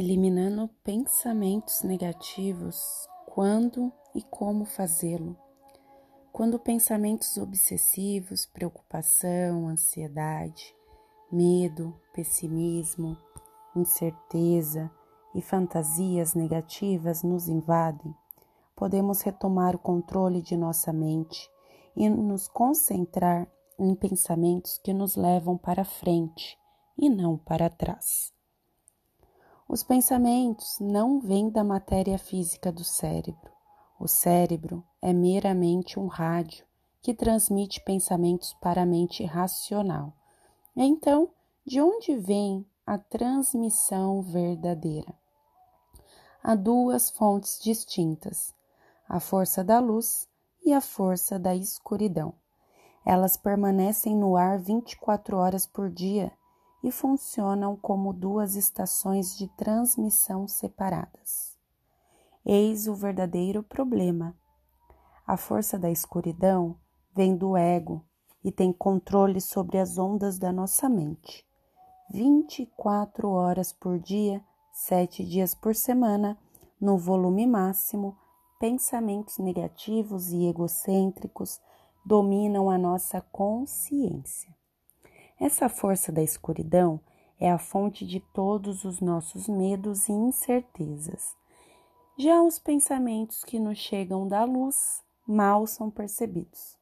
eliminando pensamentos negativos, quando e como fazê-lo. Quando pensamentos obsessivos, preocupação, ansiedade, medo, pessimismo, incerteza e fantasias negativas nos invadem, podemos retomar o controle de nossa mente e nos concentrar em pensamentos que nos levam para frente e não para trás. Os pensamentos não vêm da matéria física do cérebro. O cérebro é meramente um rádio que transmite pensamentos para a mente racional. Então, de onde vem a transmissão verdadeira? Há duas fontes distintas: a força da luz e a força da escuridão. Elas permanecem no ar 24 horas por dia e funcionam como duas estações de transmissão separadas. Eis o verdadeiro problema. A força da escuridão vem do ego e tem controle sobre as ondas da nossa mente. 24 horas por dia, sete dias por semana, no volume máximo, pensamentos negativos e egocêntricos dominam a nossa consciência. Essa força da escuridão é a fonte de todos os nossos medos e incertezas. Já os pensamentos que nos chegam da luz mal são percebidos.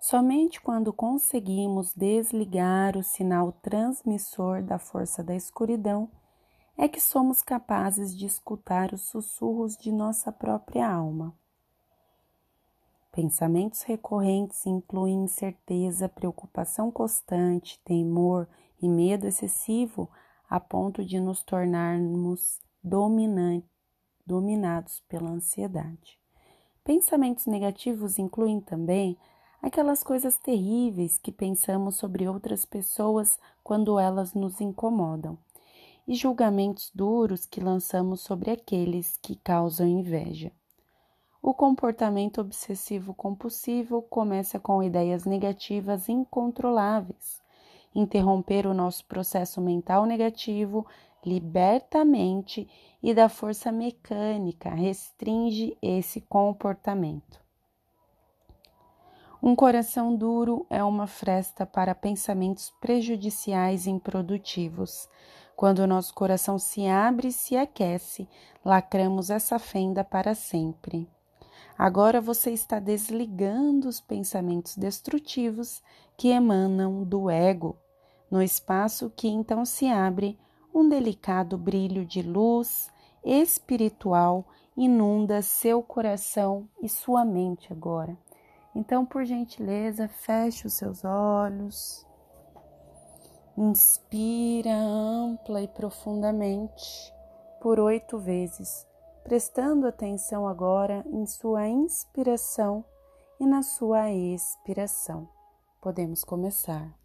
Somente quando conseguimos desligar o sinal transmissor da força da escuridão é que somos capazes de escutar os sussurros de nossa própria alma. Pensamentos recorrentes incluem incerteza, preocupação constante, temor e medo excessivo a ponto de nos tornarmos dominados pela ansiedade. Pensamentos negativos incluem também aquelas coisas terríveis que pensamos sobre outras pessoas quando elas nos incomodam, e julgamentos duros que lançamos sobre aqueles que causam inveja. O comportamento obsessivo compulsivo começa com ideias negativas incontroláveis. Interromper o nosso processo mental negativo liberta a mente e da força mecânica restringe esse comportamento. Um coração duro é uma fresta para pensamentos prejudiciais e improdutivos. Quando o nosso coração se abre e se aquece, lacramos essa fenda para sempre. Agora você está desligando os pensamentos destrutivos que emanam do ego, no espaço que então se abre um delicado brilho de luz espiritual inunda seu coração e sua mente agora. Então, por gentileza, feche os seus olhos. Inspira ampla e profundamente por oito vezes prestando atenção agora em sua inspiração e na sua expiração. Podemos começar.